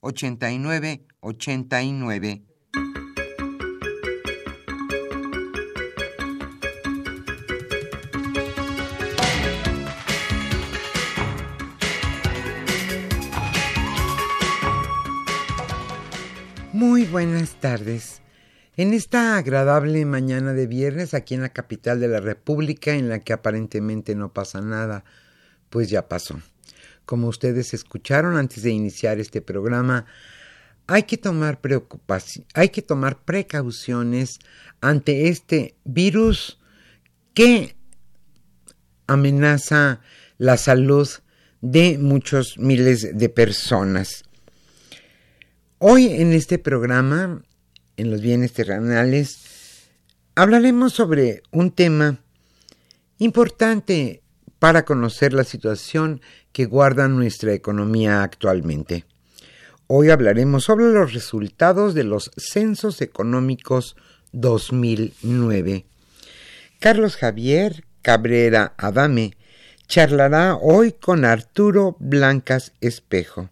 89 89. Muy buenas tardes. En esta agradable mañana de viernes aquí en la capital de la República en la que aparentemente no pasa nada, pues ya pasó. Como ustedes escucharon antes de iniciar este programa, hay que tomar hay que tomar precauciones ante este virus que amenaza la salud de muchos miles de personas. Hoy en este programa, en los bienes terrenales, hablaremos sobre un tema importante para conocer la situación que guarda nuestra economía actualmente. Hoy hablaremos sobre los resultados de los censos económicos 2009. Carlos Javier Cabrera Adame charlará hoy con Arturo Blancas Espejo.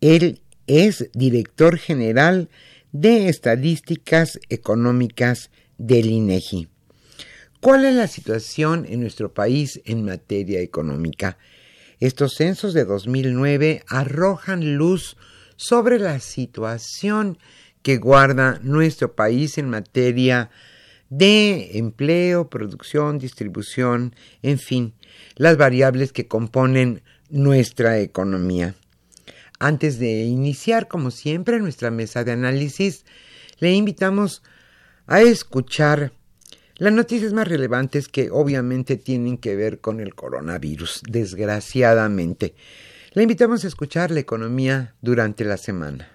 Él es director general de Estadísticas Económicas del INEGI. ¿Cuál es la situación en nuestro país en materia económica? Estos censos de 2009 arrojan luz sobre la situación que guarda nuestro país en materia de empleo, producción, distribución, en fin, las variables que componen nuestra economía. Antes de iniciar, como siempre, nuestra mesa de análisis, le invitamos a escuchar las noticias más relevantes que obviamente tienen que ver con el coronavirus, desgraciadamente. Le invitamos a escuchar la economía durante la semana.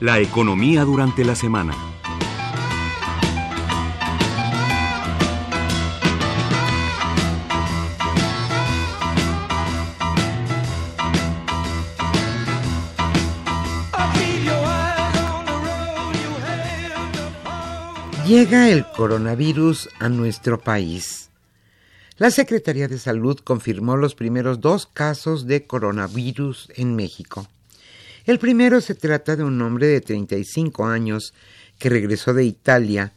La economía durante la semana. Llega el coronavirus a nuestro país. La Secretaría de Salud confirmó los primeros dos casos de coronavirus en México. El primero se trata de un hombre de 35 años que regresó de Italia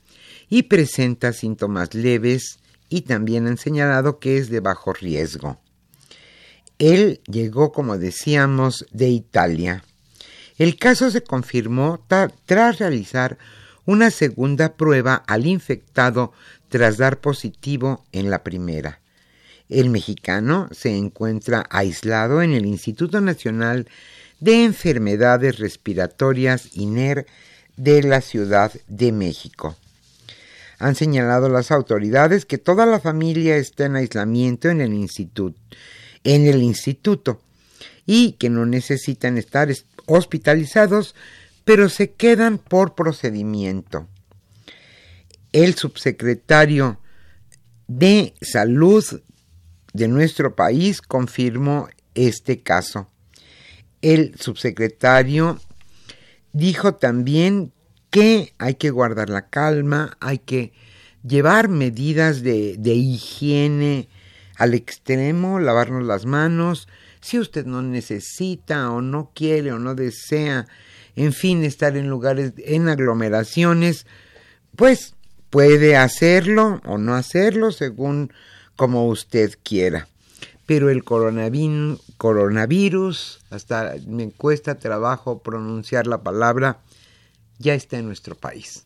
y presenta síntomas leves y también han señalado que es de bajo riesgo. Él llegó, como decíamos, de Italia. El caso se confirmó tras realizar una segunda prueba al infectado tras dar positivo en la primera. El mexicano se encuentra aislado en el Instituto Nacional de Enfermedades Respiratorias INER de la Ciudad de México. Han señalado las autoridades que toda la familia está en aislamiento en el instituto, en el instituto y que no necesitan estar hospitalizados, pero se quedan por procedimiento. El subsecretario de Salud de nuestro país confirmó este caso. El subsecretario dijo también que hay que guardar la calma, hay que llevar medidas de, de higiene al extremo, lavarnos las manos, si usted no necesita o no quiere o no desea, en fin, estar en lugares, en aglomeraciones, pues puede hacerlo o no hacerlo según como usted quiera. Pero el coronavirus, hasta me cuesta trabajo pronunciar la palabra, ya está en nuestro país.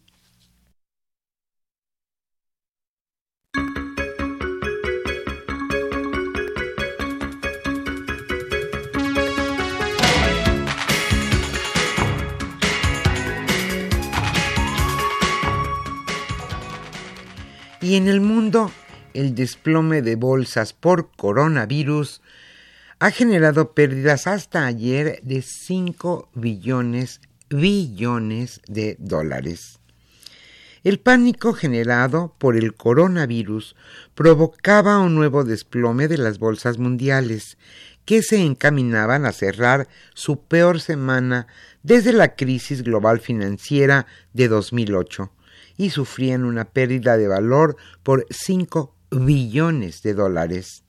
Y en el mundo, el desplome de bolsas por coronavirus ha generado pérdidas hasta ayer de 5 billones, billones de dólares. El pánico generado por el coronavirus provocaba un nuevo desplome de las bolsas mundiales, que se encaminaban a cerrar su peor semana desde la crisis global financiera de 2008 y sufrían una pérdida de valor por 5 billones de dólares.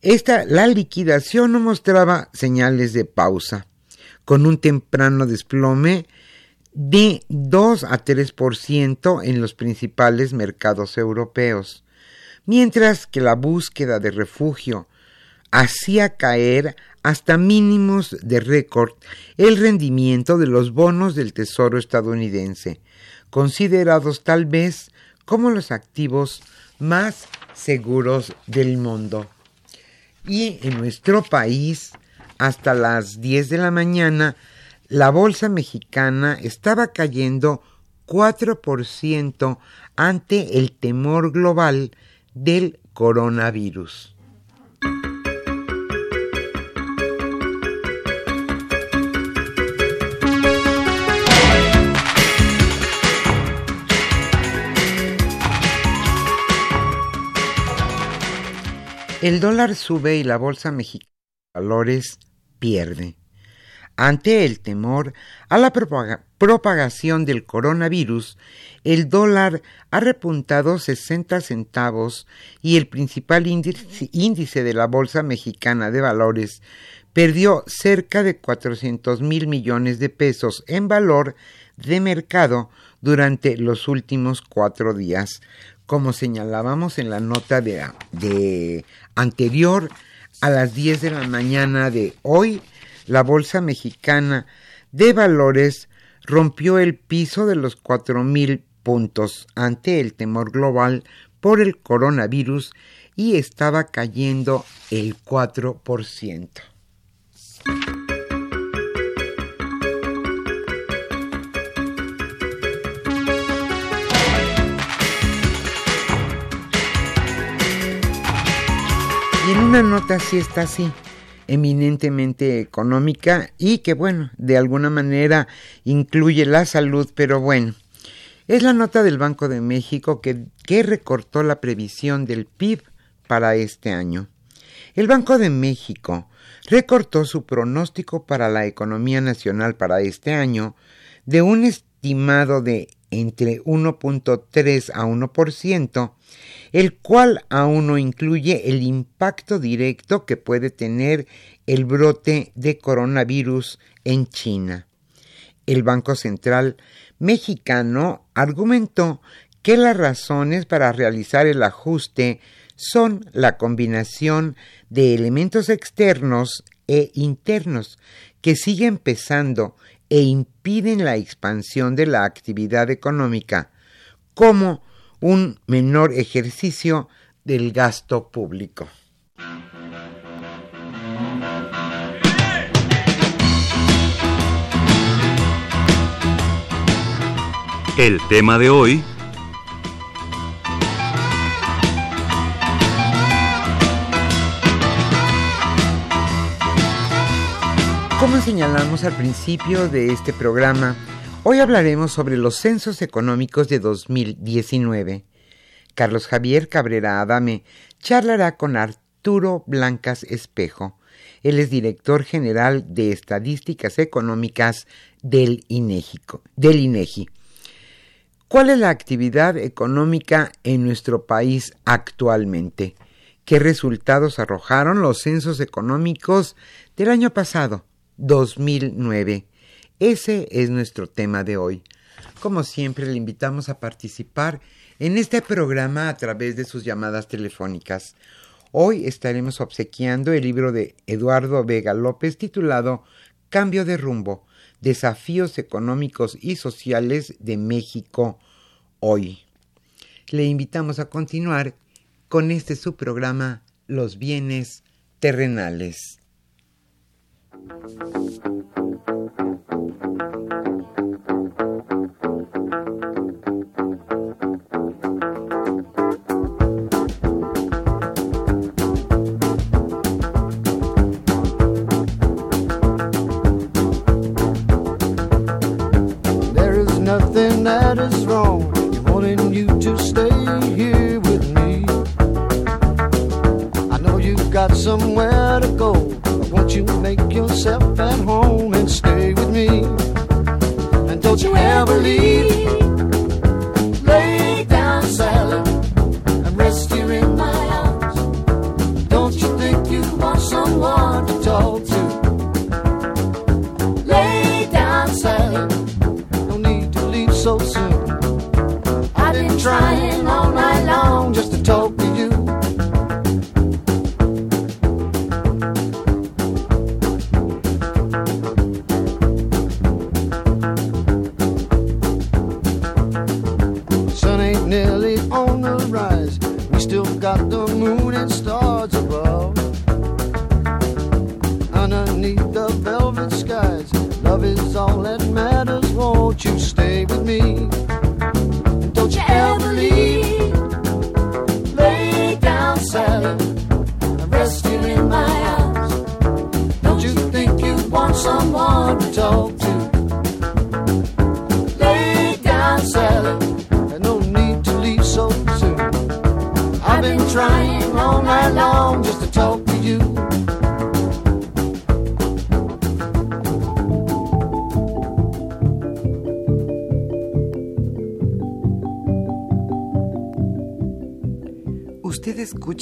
Esta, la liquidación no mostraba señales de pausa, con un temprano desplome de 2 a 3% en los principales mercados europeos, mientras que la búsqueda de refugio hacía caer hasta mínimos de récord el rendimiento de los bonos del Tesoro estadounidense, considerados tal vez como los activos más seguros del mundo. Y en nuestro país, hasta las 10 de la mañana, la bolsa mexicana estaba cayendo 4% ante el temor global del coronavirus. El dólar sube y la bolsa mexicana de valores pierde. Ante el temor a la propagación del coronavirus, el dólar ha repuntado 60 centavos y el principal índice de la Bolsa Mexicana de Valores perdió cerca de 400 mil millones de pesos en valor de mercado durante los últimos cuatro días, como señalábamos en la nota de, anterior a las 10 de la mañana de hoy, la Bolsa Mexicana de Valores rompió el piso de los 4.000 puntos ante el temor global por el coronavirus y estaba cayendo el 4%. Una nota sí está así, eminentemente económica y que bueno, de alguna manera incluye la salud, pero bueno, es la nota del Banco de México que, que recortó la previsión del PIB para este año. El Banco de México recortó su pronóstico para la economía nacional para este año de un estimado de entre 1.3 a 1%, el cual aún no incluye el impacto directo que puede tener el brote de coronavirus en China. El Banco Central mexicano argumentó que las razones para realizar el ajuste son la combinación de elementos externos e internos que siguen pesando e impiden la expansión de la actividad económica, como un menor ejercicio del gasto público. El tema de hoy Como señalamos al principio de este programa, hoy hablaremos sobre los censos económicos de 2019. Carlos Javier Cabrera Adame charlará con Arturo Blancas Espejo. Él es director general de Estadísticas Económicas del INEGI. ¿Cuál es la actividad económica en nuestro país actualmente? ¿Qué resultados arrojaron los censos económicos del año pasado? 2009. Ese es nuestro tema de hoy. Como siempre, le invitamos a participar en este programa a través de sus llamadas telefónicas. Hoy estaremos obsequiando el libro de Eduardo Vega López titulado Cambio de rumbo, desafíos económicos y sociales de México hoy. Le invitamos a continuar con este su programa Los bienes terrenales. Thank you.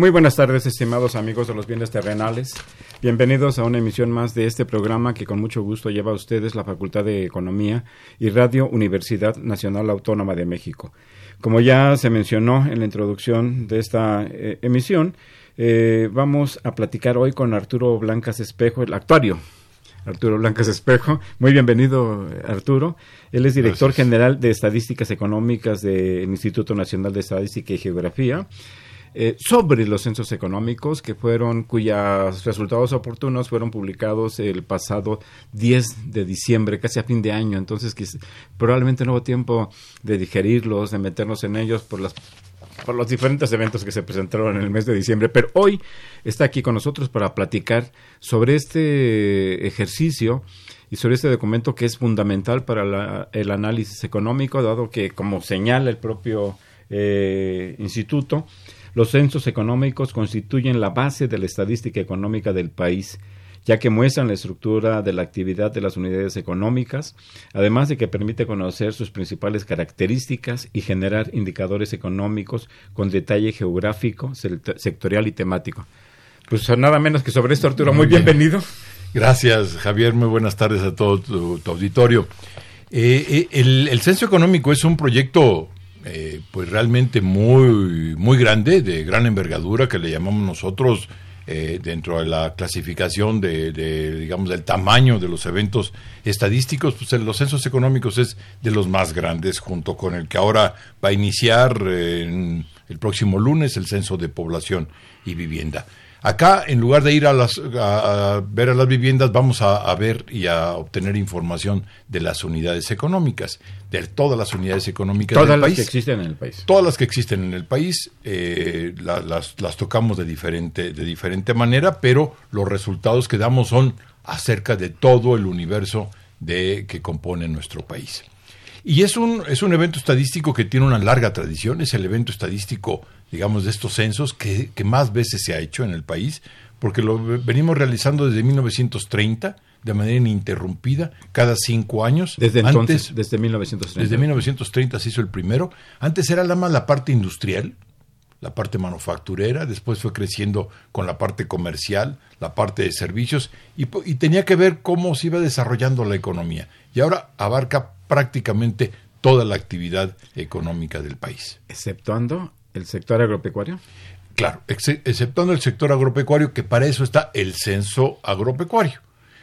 Muy buenas tardes, estimados amigos de los bienes terrenales. Bienvenidos a una emisión más de este programa que con mucho gusto lleva a ustedes la Facultad de Economía y Radio Universidad Nacional Autónoma de México. Como ya se mencionó en la introducción de esta eh, emisión, eh, vamos a platicar hoy con Arturo Blancas Espejo, el actuario. Arturo Blancas Espejo. Muy bienvenido, Arturo. Él es director Gracias. general de Estadísticas Económicas del Instituto Nacional de Estadística y Geografía eh, sobre los censos económicos que fueron cuyos resultados oportunos fueron publicados el pasado 10 de diciembre, casi a fin de año. Entonces, quiz- probablemente no hubo tiempo de digerirlos, de meternos en ellos por las por los diferentes eventos que se presentaron en el mes de diciembre, pero hoy está aquí con nosotros para platicar sobre este ejercicio y sobre este documento que es fundamental para la- el análisis económico, dado que, como señala el propio eh, instituto, los censos económicos constituyen la base de la estadística económica del país, ya que muestran la estructura de la actividad de las unidades económicas, además de que permite conocer sus principales características y generar indicadores económicos con detalle geográfico, sectorial y temático. Pues nada menos que sobre esto, Arturo, muy, Muy bien. bienvenido. Gracias, Javier. Muy buenas tardes a todo tu, tu auditorio. Eh, eh, el, el censo económico es un proyecto, eh, pues realmente muy, muy grande, de gran envergadura, que le llamamos nosotros eh, dentro de la clasificación de, de, digamos, del tamaño de los eventos estadísticos. Pues el- los censos económicos es de los más grandes, junto con el que ahora va a iniciar eh, en el próximo lunes el censo de población y vivienda. Acá, en lugar de ir a, las, a, a ver a las viviendas, vamos a, a ver y a obtener información de las unidades económicas, de todas las unidades económicas Todas del las país. que existen en el país. Todas las que existen en el país eh, la- las, las tocamos de diferente, de diferente manera, pero los resultados que damos son acerca de todo el universo de, que compone nuestro país. Y es un, es un evento estadístico que tiene una larga tradición, es el evento estadístico, digamos, de estos censos que, que más veces se ha hecho en el país, porque lo ve- venimos realizando desde 1930 de manera ininterrumpida, cada cinco años. Desde Antes- entonces, desde 1930. desde 1930 se hizo el primero. Antes era la más la parte industrial, la parte manufacturera, después fue creciendo con la parte comercial, la parte de servicios, y, y tenía que ver cómo se iba desarrollando la economía. Y ahora abarca prácticamente toda la actividad económica del país. Exceptuando el sector agropecuario. Claro, ex- exceptuando el sector agropecuario, que para eso está el censo agropecuario,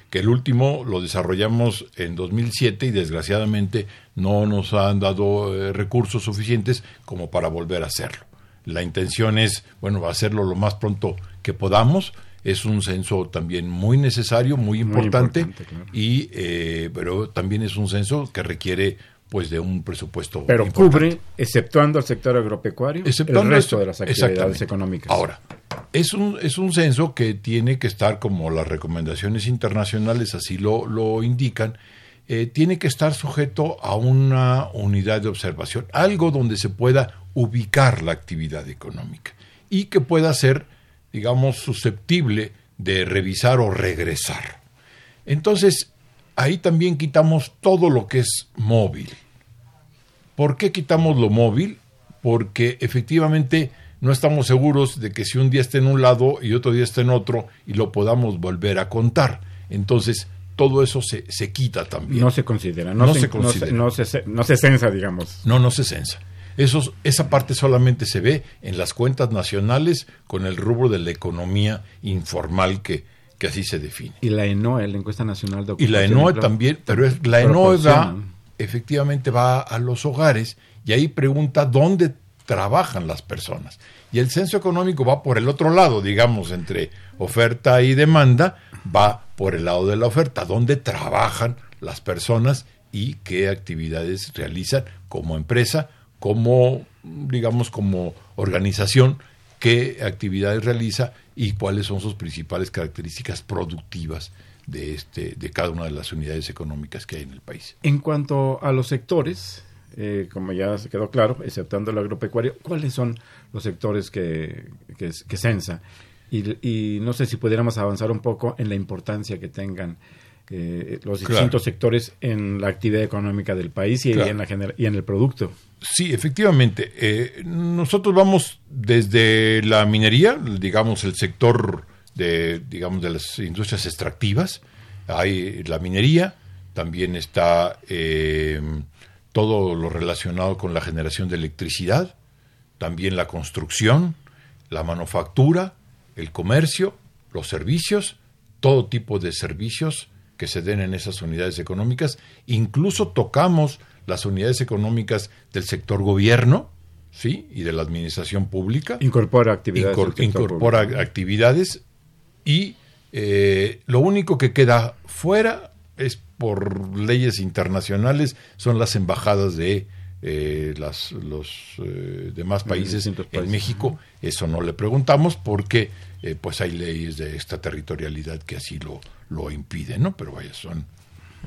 que el último lo desarrollamos en 2007 y desgraciadamente no nos han dado eh, recursos suficientes como para volver a hacerlo. La intención es, bueno, hacerlo lo más pronto que podamos. Es un censo también muy necesario, muy importante, importante, claro. y eh, pero también es un censo que requiere pues de un presupuesto Pero importante. cubre, exceptuando el sector agropecuario, Exceptuando el resto esto. de las actividades económicas. Ahora, es un, es un censo que tiene que estar, como las recomendaciones internacionales así lo, lo indican, eh, tiene que estar sujeto a una unidad de observación, algo donde se pueda ubicar la actividad económica y que pueda ser, digamos, susceptible de revisar o regresar. Entonces, ahí también quitamos todo lo que es móvil. ¿Por qué quitamos lo móvil? Porque efectivamente no estamos seguros de que si un día está en un lado y otro día está en otro y lo podamos volver a contar. Entonces, todo eso se, se quita también. No se considera, no, No se, se no considera. no se, no se censa, digamos. No, no se censa. Esos, esa parte solamente se ve en las cuentas nacionales con el rubro de la economía informal que, que así se define. Y la ENOE, la encuesta nacional de Y la ocupación ENOE también, pero es, la ENOE va, efectivamente va a los hogares y ahí pregunta dónde trabajan las personas. Y el censo económico va por el otro lado, digamos, entre oferta y demanda, va por el lado de la oferta, dónde trabajan las personas y qué actividades realizan como empresa, como, digamos, como organización, qué actividades realiza y cuáles son sus principales características productivas de, este, de cada una de las unidades económicas que hay en el país. En cuanto a los sectores, eh, como ya se quedó claro, exceptando el agropecuario, ¿cuáles son los sectores que, que, censa? Y no sé si pudiéramos avanzar un poco en la importancia que tengan eh, los Claro. distintos sectores en la actividad económica del país y, Claro. en, la y en el producto. Sí, efectivamente. eh, nosotros vamos desde la minería, digamos el sector de, digamos, de las industrias extractivas. Hay la minería, también está eh, todo lo relacionado con la generación de electricidad, también la construcción, la manufactura, el comercio, los servicios, todo tipo de servicios que se den en esas unidades económicas. Incluso tocamos las unidades económicas del sector gobierno, ¿sí? Y de la administración pública. Incorpora actividades. Incor- incorpora público. actividades y eh, lo único que queda fuera es por leyes internacionales, son las embajadas de eh, las, los eh, demás De países, en países. México. Eso no le preguntamos porque eh, pues hay leyes de extraterritorialidad que así lo, lo impiden, ¿no? Pero vaya, son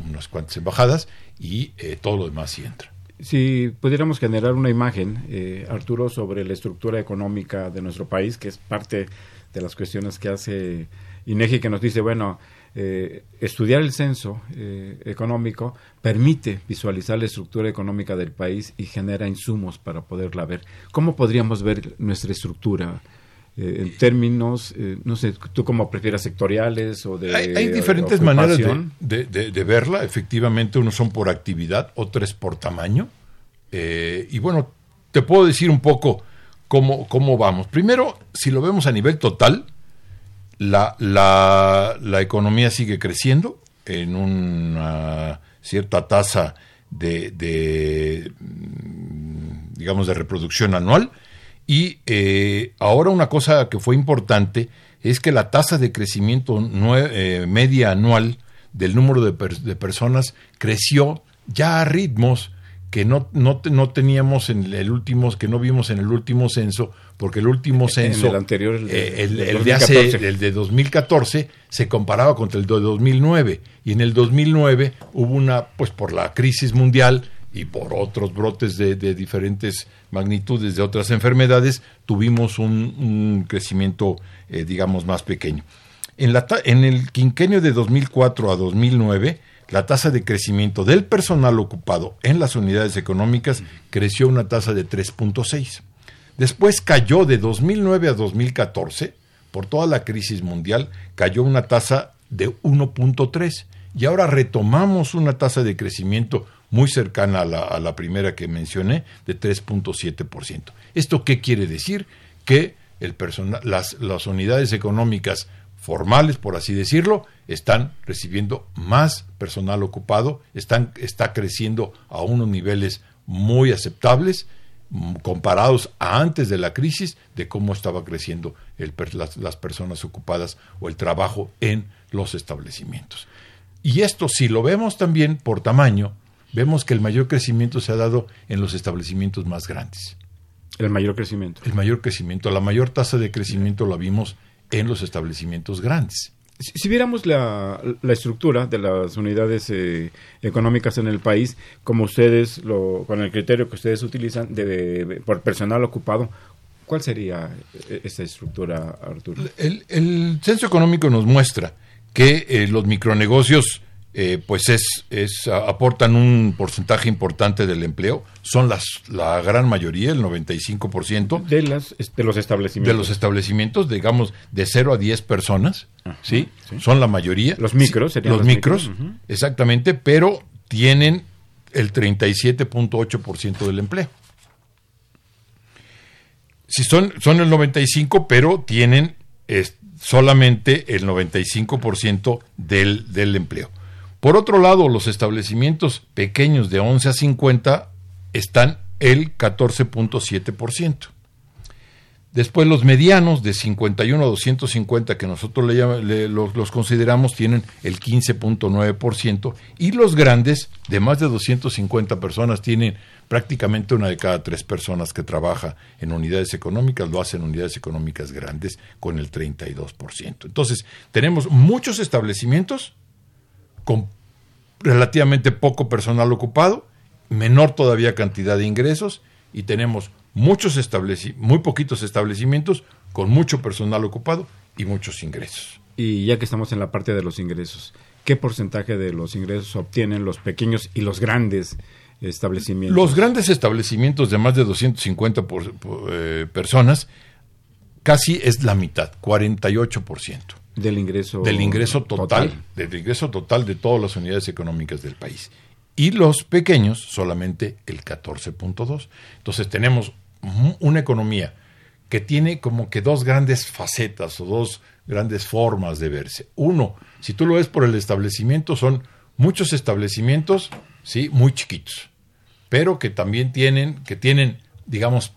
unas cuantas embajadas y eh, todo lo demás sí entra. Si pudiéramos generar una imagen, eh, Arturo, sobre la estructura económica de nuestro país, que es parte de las cuestiones que hace INEGI, que nos dice, bueno, eh, estudiar el censo eh, económico permite visualizar la estructura económica del país y genera insumos para poderla ver. ¿Cómo podríamos ver nuestra estructura eh, en términos, eh, no sé, tú cómo prefieras sectoriales o de... Hay, hay diferentes maneras de, de- de- de verla. Efectivamente, unos son por actividad, otros por tamaño. Eh, y bueno, te puedo decir un poco cómo, cómo vamos. Primero, si lo vemos a nivel total, la, la, la economía sigue creciendo en una cierta tasa de, digamos, de reproducción anual. Y eh, ahora una cosa que fue importante es que la tasa de crecimiento eh, media anual del número de, per- de personas creció ya a ritmos que no, no, no teníamos en el último, que no vimos en el último censo, porque el último En censo, el anterior, el de- eh, el, del el de hace, 2014. el de 2014 se comparaba contra el de 2009 y en el 2009 hubo una, pues por la crisis mundial y por otros brotes de, diferentes magnitudes de otras enfermedades, tuvimos un, crecimiento, eh, digamos, más pequeño. En, la en el quinquenio de 2004 a 2009, la tasa de crecimiento del personal ocupado en las unidades económicas creció una tasa de 3.6. Después cayó de 2009 a 2014, por toda la crisis mundial, cayó una tasa de 1.3. Y ahora retomamos una tasa de crecimiento muy cercana a la, a la primera que mencioné, de 3.7%. ¿Esto qué quiere decir? Que el persona- las, las unidades económicas formales, por así decirlo, están recibiendo más personal ocupado, están, está creciendo a unos niveles muy aceptables mm, comparados a antes de la crisis de cómo estaba creciendo el las, las personas ocupadas o el trabajo en los establecimientos. Y esto, si lo vemos también por tamaño, vemos que el mayor crecimiento se ha dado en los establecimientos más grandes. El mayor crecimiento. El mayor crecimiento, la mayor tasa de crecimiento la vimos en los establecimientos grandes. Si, si viéramos la, la estructura de las unidades eh, económicas en el país, como ustedes, lo, con el criterio que ustedes utilizan de, de- por personal ocupado, ¿cuál sería eh, esa estructura, Arturo? El, el censo económico nos muestra que eh, los micronegocios eh, pues es, es aportan un porcentaje importante del empleo, son las la gran mayoría, el 95% De, las, de los de establecimientos. los establecimientos, digamos de 0 a 10 personas, Ajá, ¿sí? sí. Son la mayoría. Los micros serían los los micros, micros, ujú. exactamente, pero tienen el 37.8% del empleo. Si son, son el 95, pero tienen es, solamente el 95% del, del empleo. Por otro lado, los establecimientos pequeños de 11 a 50 están el 14.7%. Después los medianos de 51 a 250 que nosotros le los, los consideramos tienen el 15.9% y los grandes de más de 250 personas tienen prácticamente una de cada tres personas que trabaja en unidades económicas, lo hacen unidades económicas grandes con el 32%. Entonces, tenemos muchos establecimientos con relativamente poco personal ocupado, menor todavía cantidad de ingresos y tenemos muchos estableci muy poquitos establecimientos con mucho personal ocupado y muchos ingresos. Y ya que estamos en la parte de los ingresos, ¿qué porcentaje de los ingresos obtienen los pequeños y los grandes establecimientos? Los grandes establecimientos de más de 250 por- por, eh, personas casi es la mitad, 48% del ingreso del ingreso total, del ingreso total de todas las unidades económicas del país. Y los pequeños solamente el 14.2. Entonces tenemos una economía que tiene como que dos grandes facetas o dos grandes formas de verse. Uno, si tú lo ves por el establecimiento, son muchos establecimientos, sí, muy chiquitos, pero que también tienen, que tienen, digamos,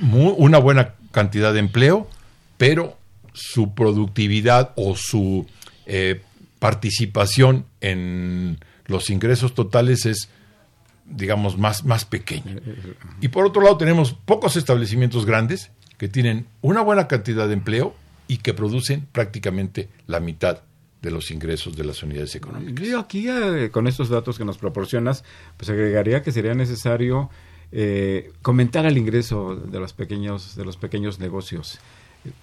una buena cantidad de empleo, pero su productividad o su eh, participación en los ingresos totales es, digamos, más, más pequeña. Y por otro lado tenemos pocos establecimientos grandes que tienen una buena cantidad de empleo y que producen prácticamente la mitad de los ingresos de las unidades económicas. Yo aquí, eh, con estos datos que nos proporcionas, pues agregaría que sería necesario eh, comentar el ingreso de los pequeños, de los pequeños negocios.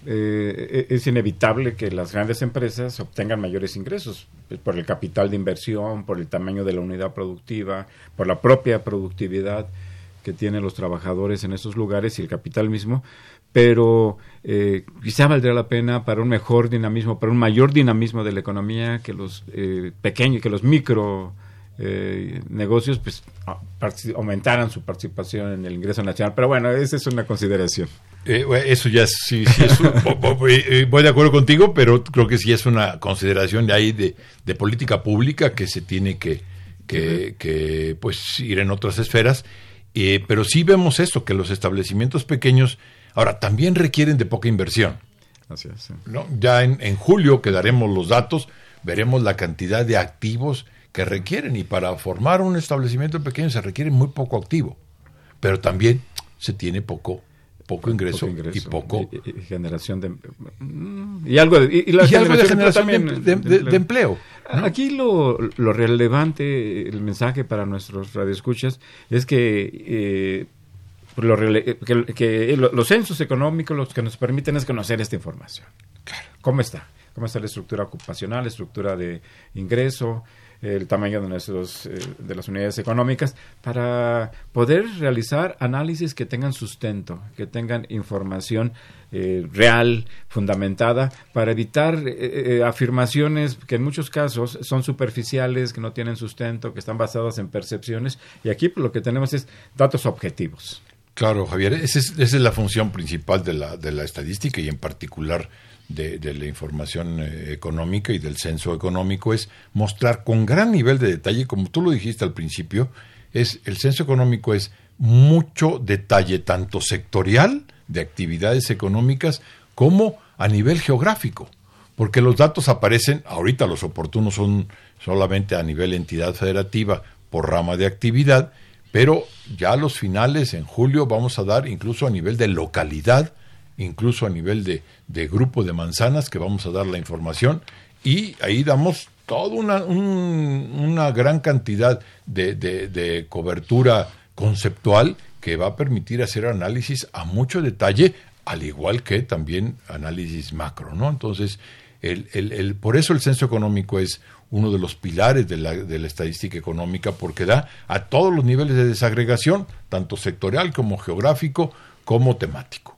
Eh, es inevitable que las grandes empresas obtengan mayores ingresos por el capital de inversión, por el tamaño de la unidad productiva, por la propia productividad que tienen los trabajadores en esos lugares y el capital mismo, pero eh, quizá valdría la pena para un mejor dinamismo, para un mayor dinamismo de la economía que los eh, pequeños, que los micro eh, negocios pues aumentaran su participación en el ingreso nacional. Pero bueno, esa es una consideración. Eh, eso ya sí, sí es un- bo- eh, voy de acuerdo contigo, pero creo que sí es una consideración de ahí de, de política pública que se tiene que, que, que, pues ir en otras esferas. Eh, pero sí vemos esto, que los establecimientos pequeños ahora también requieren de poca inversión. Así es. sí. ¿no? Ya en, en julio que daremos los datos, veremos la cantidad de activos que requieren y para formar un establecimiento pequeño se requiere muy poco activo, pero también se tiene poco poco ingreso, Poco ingreso y poco y- y generación de mm, y algo de, y, y la y algo de generación generación de, también, de- de- de empleo. ¿no? Aquí lo, lo relevante, el mensaje para nuestros radioescuchas es que, eh, lo rele- que, que lo- los censos económicos los que nos permiten es conocer esta información. ¿Cómo está? ¿Cómo está la estructura ocupacional, la estructura de ingreso, el tamaño de, nuestros, eh, de las unidades económicas, para poder realizar análisis que tengan sustento, que tengan información eh, real, fundamentada, para evitar eh, afirmaciones que en muchos casos son superficiales, que no tienen sustento, que están basadas en percepciones, y aquí pues, lo que tenemos es datos objetivos. Claro, Javier, esa es, esa es la función principal de la, de la estadística y en particular de, la información eh, económica y del censo económico, es mostrar con gran nivel de detalle, como tú lo dijiste al principio, es el censo económico es mucho detalle, tanto sectorial de actividades económicas como a nivel geográfico, porque los datos aparecen, ahorita los oportunos son solamente a nivel entidad federativa por rama de actividad, pero ya a los finales, en julio, vamos a dar incluso a nivel de localidad, incluso a nivel de, de grupo de manzanas, que vamos a dar la información, y ahí damos toda una, un- una gran cantidad de, de- cobertura conceptual que va a permitir hacer análisis a mucho detalle, al igual que también análisis macro, ¿no? Entonces, el- el- por eso el censo económico es uno de los pilares de la, de la estadística económica, porque da a todos los niveles de desagregación, tanto sectorial como geográfico, como temático.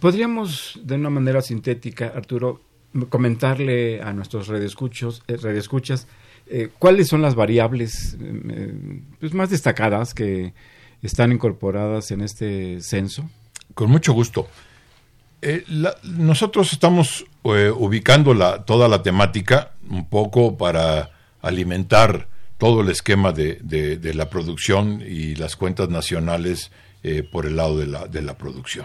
Podríamos, de una manera sintética, Arturo, comentarle a nuestros radioescuchos, eh, radioescuchas eh, cuáles son las variables eh, pues, más destacadas que están incorporadas en este censo. Con mucho gusto. Eh, nosotros estamos ubicando toda la temática un poco para alimentar todo el esquema de la producción y las cuentas nacionales eh, por el lado de la, de la producción.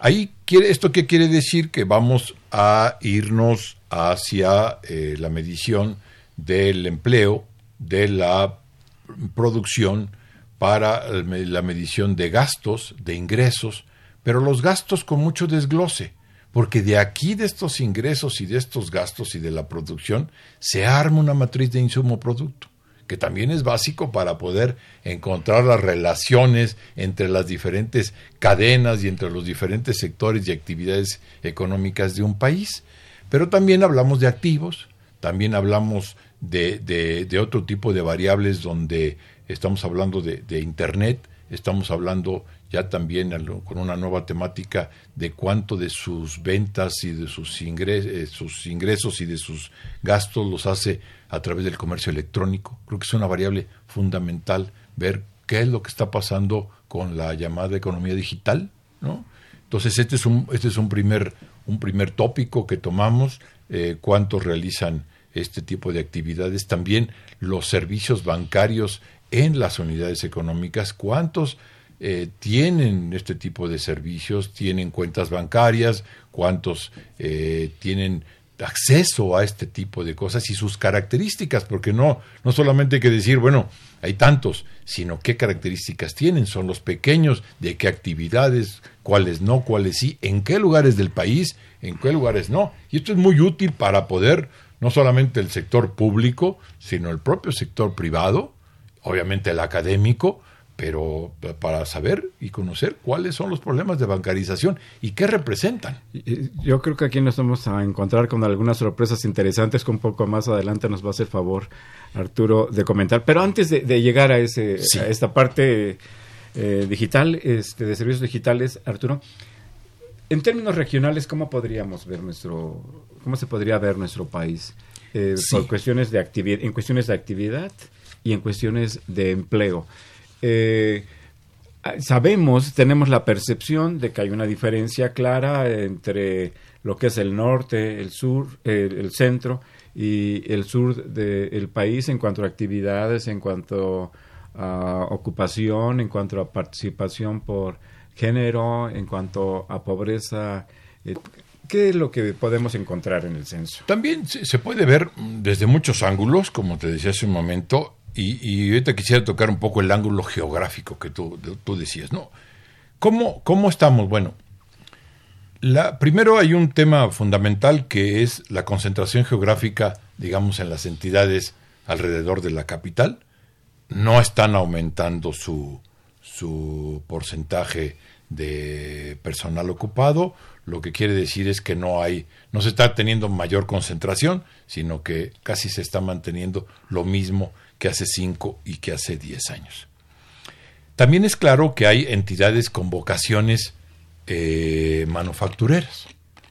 Ahí quiere, ¿esto qué quiere decir? Que vamos a irnos hacia eh, la medición del empleo, de la producción, para la medición de gastos, de ingresos, pero los gastos con mucho desglose, porque de aquí, de estos ingresos y de estos gastos y de la producción, se arma una matriz de insumo-producto que también es básico para poder encontrar las relaciones entre las diferentes cadenas y entre los diferentes sectores y actividades económicas de un país. Pero también hablamos de activos, también hablamos de, de- otro tipo de variables donde estamos hablando de, de Internet, estamos hablando ya también con una nueva temática de cuánto de sus ventas y de sus, ingres- eh, sus ingresos y de sus gastos los hace a través del comercio electrónico. Creo que es una variable fundamental ver qué es lo que está pasando con la llamada economía digital, ¿no? Entonces este es un este es un primer un primer tópico que tomamos eh, cuántos realizan este tipo de actividades también los servicios bancarios en las unidades económicas cuántos eh, tienen este tipo de servicios tienen cuentas bancarias cuántos eh, tienen acceso a este tipo de cosas y sus características, porque no, no solamente hay que decir, bueno, hay tantos, sino qué características tienen, son los pequeños, de qué actividades, cuáles no, cuáles sí, en qué lugares del país, en qué lugares no. Y esto es muy útil para poder, no solamente el sector público, sino el propio sector privado, obviamente el académico, pero para saber y conocer cuáles son los problemas de bancarización y qué representan. Yo creo que aquí nos vamos a encontrar con algunas sorpresas interesantes que un poco más adelante nos va a hacer favor Arturo de comentar. Pero antes de, de llegar a, ese, Sí. a esta parte eh, digital, este, de servicios digitales, Arturo. En términos regionales, ¿cómo podríamos ver nuestro, cómo se podría ver nuestro país? Eh, Sí. por cuestiones de actividad, en cuestiones de actividad y en cuestiones de empleo. Eh, ah, sabemos, tenemos la percepción de que hay una diferencia clara entre lo que es el norte, el sur, el, centro y el sur del país en cuanto a actividades, en cuanto a ocupación, en cuanto a participación por género, en cuanto a pobreza. eh, ¿Qué es lo que podemos encontrar en el censo? También se se puede ver mm, desde muchos ángulos, como te decía hace un momento, y, y ahorita quisiera tocar un poco el ángulo geográfico que tú, tú decías, ¿no? ¿Cómo, ¿Cómo estamos? Bueno, la, primero hay un tema fundamental que es la concentración geográfica, digamos, en las entidades alrededor de la capital. No están aumentando su, su porcentaje de personal ocupado, lo que quiere decir es que no hay, no se está teniendo mayor concentración, sino que casi se está manteniendo lo mismo que hace 5 y que hace 10 años. También es claro que hay entidades con vocaciones eh, manufactureras.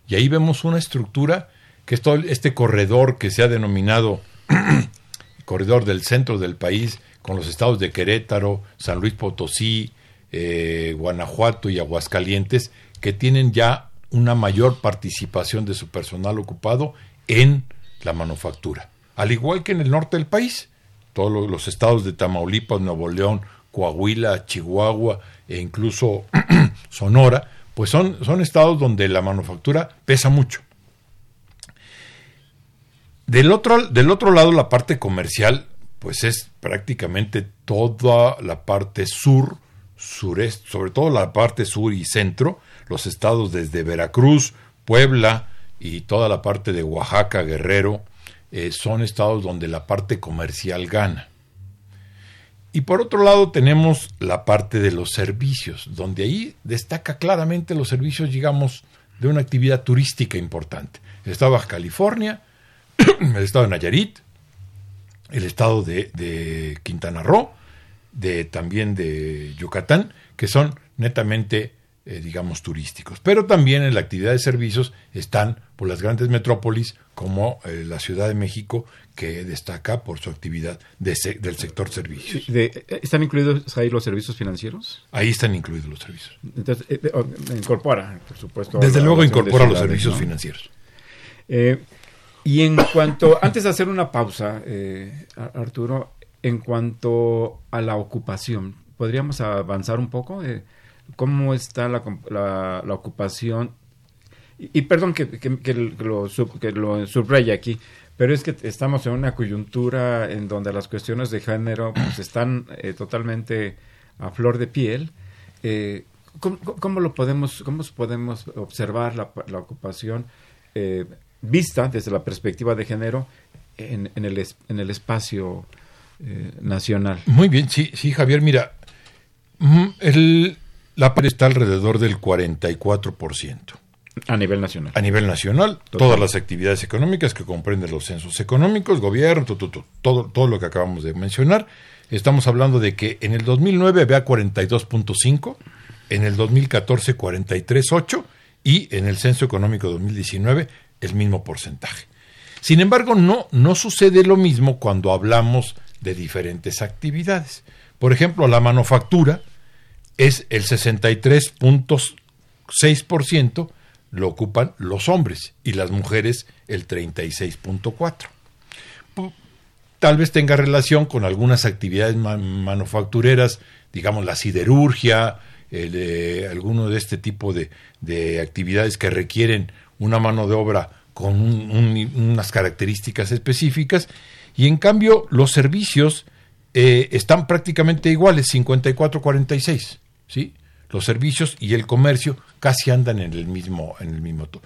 Y ahí vemos una estructura que es todo este corredor que se ha denominado corredor del centro del país, con los estados de Querétaro, San Luis Potosí, eh, Guanajuato y Aguascalientes, que tienen ya una mayor participación de su personal ocupado en la manufactura. Al igual que en el norte del país, todos lo- los estados de Tamaulipas, Nuevo León, Coahuila, Chihuahua e incluso Sonora, pues son, son estados donde la manufactura pesa mucho. Del otro, del otro lado, la parte comercial, pues es prácticamente toda la parte sur, sureste, sobre todo la parte sur y centro, los estados desde Veracruz, Puebla y toda la parte de Oaxaca, Guerrero, eh, son estados donde la parte comercial gana. Y por otro lado tenemos la parte de los servicios, donde ahí destaca claramente los servicios, digamos, de una actividad turística importante. El estado de Baja California, el estado de Nayarit, el estado de, de Quintana Roo, de, también de Yucatán, que son netamente, eh, digamos, turísticos. Pero también en la actividad de servicios están por las grandes metrópolis como eh, la Ciudad de México, que destaca por su actividad de se- del sector servicios. De- ¿Están incluidos ahí los servicios financieros? Ahí están incluidos los servicios. Entonces, eh, eh, incorpora, por supuesto. Desde luego incorpora los servicios ¿no? financieros. Eh, y en cuanto, antes de hacer una pausa, eh, Ar- Arturo, en cuanto a la ocupación, ¿podríamos avanzar un poco? ¿Cómo está la, la- la ocupación? Y, perdón que, que- lo, que lo subraye aquí, pero es que estamos en una coyuntura en donde las cuestiones de género pues, están eh, totalmente a flor de piel. Eh, ¿cómo, cómo lo podemos, cómo podemos observar la, la ocupación eh, vista desde la perspectiva de género en, en el, en el espacio eh, nacional? Muy bien, sí, sí, Javier, mira, mm, el, la PAR está alrededor del 44%. A nivel nacional. A nivel nacional, Total. todas las actividades económicas que comprenden los censos económicos, gobierno, tu, tu, tu, todo, todo lo que acabamos de mencionar. Estamos hablando de que en el 2009 había 42.5, en el 2014 43.8 y en el censo económico 2019 el mismo porcentaje. Sin embargo, no, no sucede lo mismo cuando hablamos de diferentes actividades. Por ejemplo, la manufactura es el 63.6% lo ocupan los hombres y las mujeres el 36.4%. Pu- Tal vez tenga relación con algunas actividades ma- manufactureras, digamos la siderurgia, el, eh, alguno de este tipo de, de actividades que requieren una mano de obra con un- un- unas características específicas, y en cambio los servicios eh, están prácticamente iguales, 54-46, ¿sí? Los servicios y el comercio casi andan en el mismo, en el mismo to-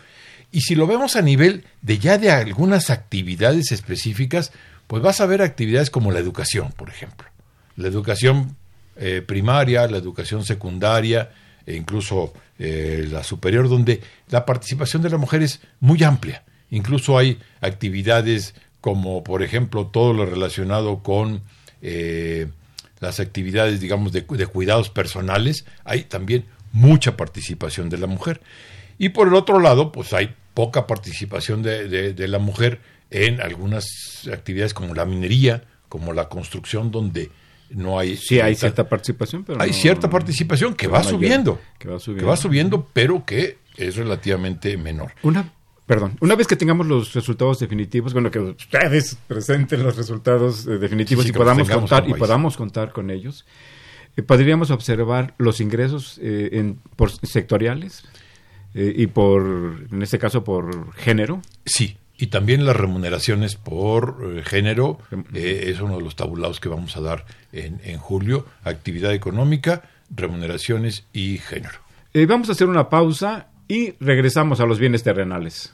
Y si lo vemos a nivel de ya de algunas actividades específicas, pues vas a ver actividades como la educación, por ejemplo. La educación eh, primaria, la educación secundaria e incluso eh, la superior, donde la participación de la mujer es muy amplia. Incluso hay actividades como, por ejemplo, todo lo relacionado con eh, las actividades, digamos, de, de cuidados personales, hay también mucha participación de la mujer. Y por el otro lado, pues hay poca participación de, de, de la mujer en algunas actividades como la minería, como la construcción, donde no hay... Sí, hay cierta participación, pero... Hay no- cierta participación que va mayor, subiendo, Que va subiendo. que va subiendo, pero que es relativamente menor. Una, perdón, una vez que tengamos los resultados definitivos, bueno, que ustedes presenten los resultados eh, definitivos Sí, y podamos contar y podamos contar con ellos, eh, podríamos observar los ingresos eh, en, por sectoriales y por, en este caso, por género. Sí, y también las remuneraciones por género, es uno de los tabulados que vamos a dar en, en julio, actividad económica, remuneraciones y género. Vamos a hacer una pausa y regresamos a los bienes terrenales.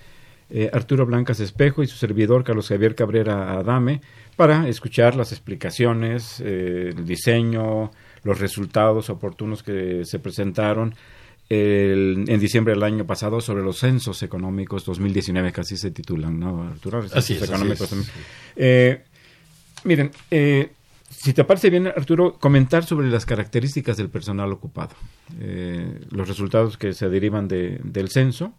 eh, Arturo Blancas Espejo y su servidor Carlos Javier Cabrera Adame, para escuchar las explicaciones, eh, el diseño, los resultados oportunos que se presentaron el- en diciembre del año pasado sobre los censos económicos 2019, que así se titulan, ¿no, Arturo? Así es, así económicos es. Eh, miren, eh, si te parece bien, Arturo, comentar sobre las características del personal ocupado, eh, los resultados que se derivan de- del censo,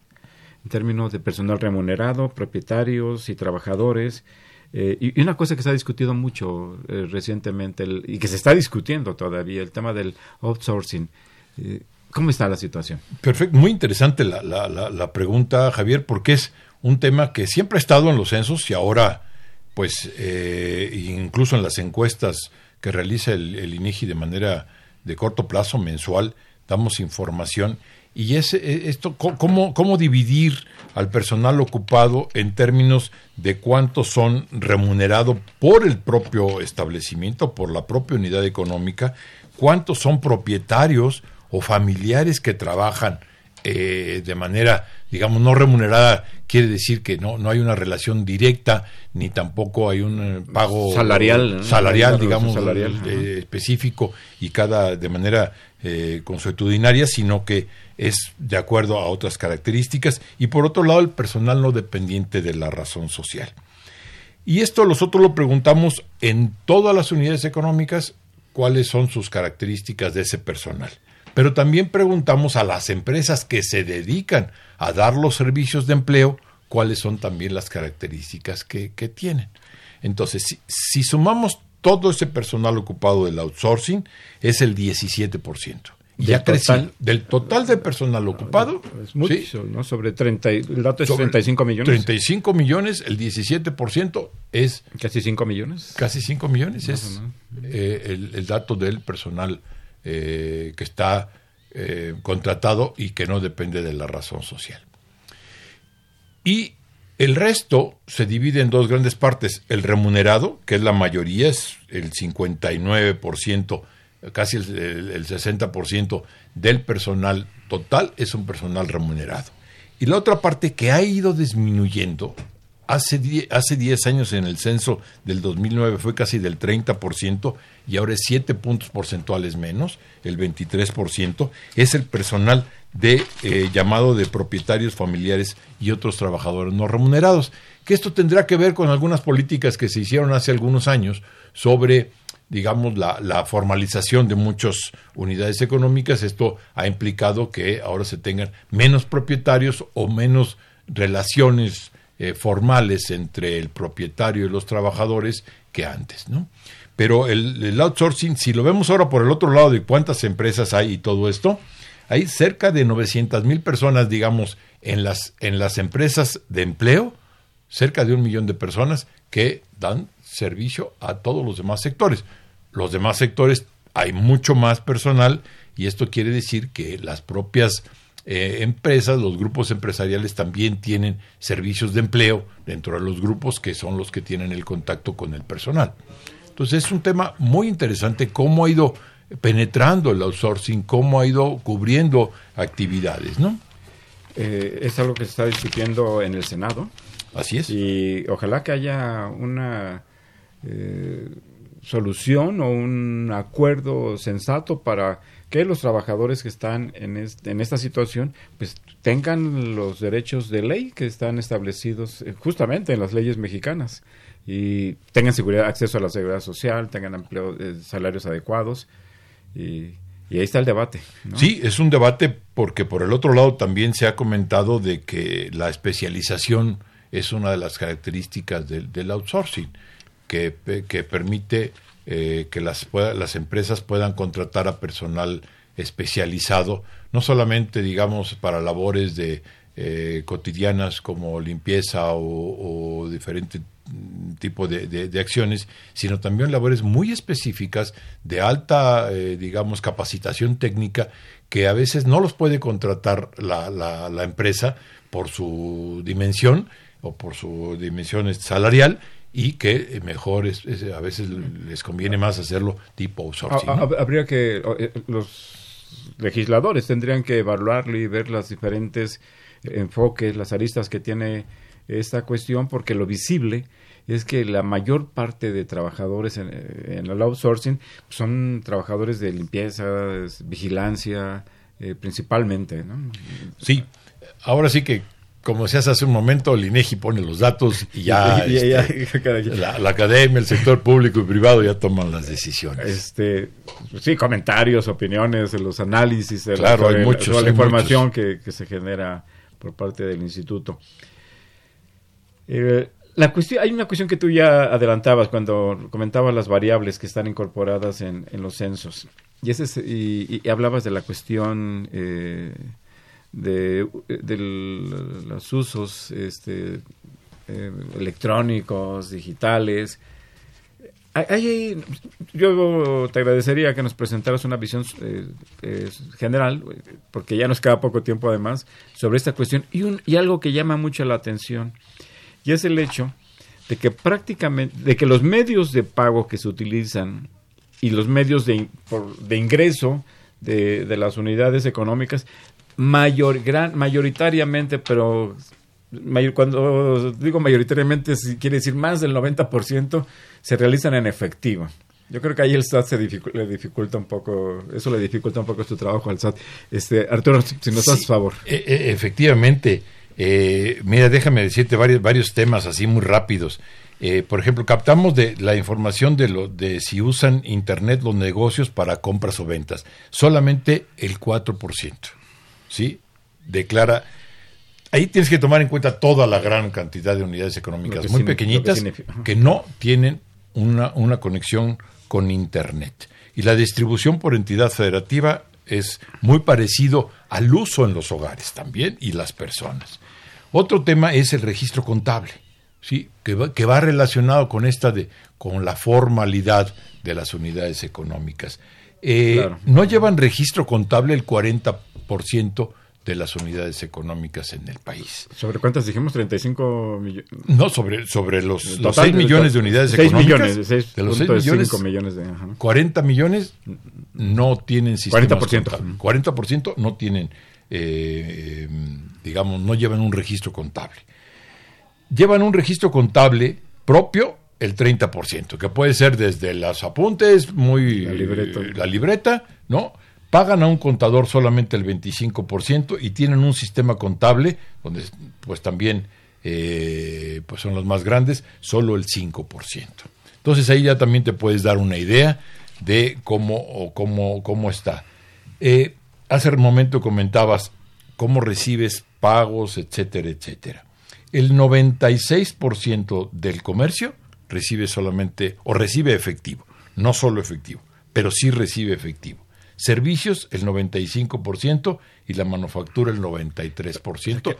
en términos de personal remunerado, propietarios y trabajadores. eh, y, una cosa que se ha discutido mucho eh, recientemente y que se está discutiendo todavía, el tema del outsourcing. Eh, ¿Cómo está la situación? Perfecto, muy interesante la, la, la, la pregunta, Javier, porque es un tema que siempre ha estado en los censos y ahora, pues, eh, incluso en las encuestas que realiza el, el INEGI de manera de corto plazo, mensual, damos información Y es, eh, esto, ¿cómo, ¿cómo dividir al personal ocupado en términos de cuántos son remunerados por el propio establecimiento, por la propia unidad económica, cuántos son propietarios o familiares que trabajan eh, de manera, digamos, no remunerada, quiere decir que no, no hay una relación directa, ni tampoco hay un eh, pago Salarial, ¿no? salarial digamos, salarial, eh, específico y cada de manera eh, consuetudinaria, sino que es de acuerdo a otras características. Y por otro lado, el personal no dependiente de la razón social. Y esto nosotros lo preguntamos en todas las unidades económicas, cuáles son sus características de ese personal. Pero también preguntamos a las empresas que se dedican a dar los servicios de empleo, cuáles son también las características que, que tienen. Entonces, si, si sumamos todo ese personal ocupado del outsourcing, es el 17%. Y ¿Del ha crecido. total? Del total de personal ocupado, Es mucho, sí, ¿no? Sobre 30, y- el dato es sobre 35 millones. 35 millones, el 17% es Casi 5 millones. casi 5 millones. Es eh, el, el dato del personal eh, que está eh, contratado y que no depende de la razón social. Y el resto se divide en dos grandes partes. El remunerado, que es la mayoría, es el 59%, casi el, el- el 60% del personal total es un personal remunerado. Y la otra parte que ha ido disminuyendo, hace 10 hace 10 años en el censo del 2009 fue casi del 30% y ahora es 7 puntos porcentuales menos, el 23%, es el personal de eh, llamado de propietarios familiares y otros trabajadores no remunerados. Que esto tendrá que ver con algunas políticas que se hicieron hace algunos años sobre digamos, la formalización de muchas unidades económicas, esto ha implicado que ahora se tengan menos propietarios o menos relaciones eh, formales entre el propietario y los trabajadores que antes, ¿no? Pero el, el outsourcing, si lo vemos ahora por el otro lado de cuántas empresas hay y todo esto, hay cerca de 900 mil personas, digamos, en las, en las empresas de empleo, cerca de un millón de personas que dan servicio a todos los demás sectores. Los demás sectores hay mucho más personal y esto quiere decir que las propias eh, empresas, los grupos empresariales también tienen servicios de empleo dentro de los grupos que son los que tienen el contacto con el personal. Entonces es un tema muy interesante cómo ha ido penetrando el outsourcing, cómo ha ido cubriendo actividades, ¿no? Eh, es algo que se está discutiendo en el Senado. Así es. Y ojalá que haya una eh, solución o un acuerdo sensato para que los trabajadores que están en, este- en esta situación pues tengan los derechos de ley que están establecidos eh, justamente en las leyes mexicanas y tengan seguridad, acceso a la seguridad social, tengan empleo, eh, salarios adecuados y, y ahí está el debate. Sí, es un debate porque por el otro lado también se ha comentado de que la especialización es una de las características del, del outsourcing, que, que permite eh, que las, las empresas puedan contratar a personal especializado, no solamente, digamos, para labores de eh, cotidianas como limpieza o, o diferente tipo de, acciones, sino también labores muy específicas de alta, eh, digamos, capacitación técnica que a veces no los puede contratar la, la- la empresa por su dimensión o por su dimensión salarial y que eh, mejor es, es- a veces les conviene más hacerlo tipo outsourcing. ¿no? ha- Habría que, eh, los legisladores tendrían que evaluarlo y ver las diferentes enfoques, las aristas que tiene esta cuestión, porque lo visible es que la mayor parte de trabajadores en, en el outsourcing son trabajadores de limpieza, vigilancia, eh, principalmente, ¿no? Sí, ahora sí que, como se hace hace un momento, el INEGI pone los datos y ya, Y- y- ya- este, la, la academia, el sector público y privado ya toman las decisiones. este sí comentarios opiniones los análisis Claro, la, hay muchos, sobre la hay información que, que se genera por parte del instituto. Eh, la cuestión hay una cuestión que tú ya adelantabas cuando comentabas las variables que están incorporadas en, en los censos. Y ese es- y, y hablabas de la cuestión eh, de, de los usos este, eh, electrónicos digitales. Yo te agradecería que nos presentaras una visión eh, eh, general, eh, porque ya nos queda poco tiempo además, sobre esta cuestión. Y, un, y algo que llama mucho la atención, y es el hecho de que prácticamente, de que los medios de pago que se utilizan y los medios de, por- de ingreso de las unidades económicas, mayor, gran, mayoritariamente, pero mayor- cuando digo mayoritariamente, si quiere decir más del 90%, se realizan en efectivo. Yo creo que ahí el SAT se le dificulta un poco, eso le dificulta un poco su trabajo al SAT. Este, Arturo, si nos Sí, haces favor. e- e- efectivamente. Eh, mira, déjame decirte varios, varios temas así muy rápidos. Eh, por ejemplo, captamos de la información de, lo, de si usan Internet los negocios para compras o ventas. Solamente el 4%. ¿Sí? Declara. Ahí tienes que tomar en cuenta toda la gran cantidad de unidades económicas que muy que pequeñitas. Ajá. que no tienen una, una conexión con Internet. Y la distribución por entidad federativa es muy parecido al uso en los hogares también y las personas. Otro tema es el registro contable, ¿sí? que, va, que va relacionado con esta de con la formalidad de las unidades económicas. Eh, Claro. No llevan registro contable el 40% de las unidades económicas en el país. ¿Sobre cuántas dijimos? 35 millones. No, sobre, sobre los, El los total 6 de- millones de unidades 6 económicas. millones, de, 6 de los 6 millones, millones de... ajá. 40 millones no tienen sistemas 40%. contables. 40% no tienen, eh, digamos, no llevan un registro contable. Llevan un registro contable propio el 30%, que puede ser desde los apuntes, muy La libreta. la libreta, ¿no? Pagan a un contador solamente el 25% y tienen un sistema contable donde pues también eh, pues son los más grandes, solo el 5%. Entonces ahí ya también te puedes dar una idea de cómo, cómo, cómo está. Eh, hace un momento comentabas cómo recibes pagos, etcétera, etcétera. El 96% del comercio recibe solamente, o recibe efectivo, no solo efectivo, pero sí recibe efectivo. Servicios el 95% y la manufactura el 93%.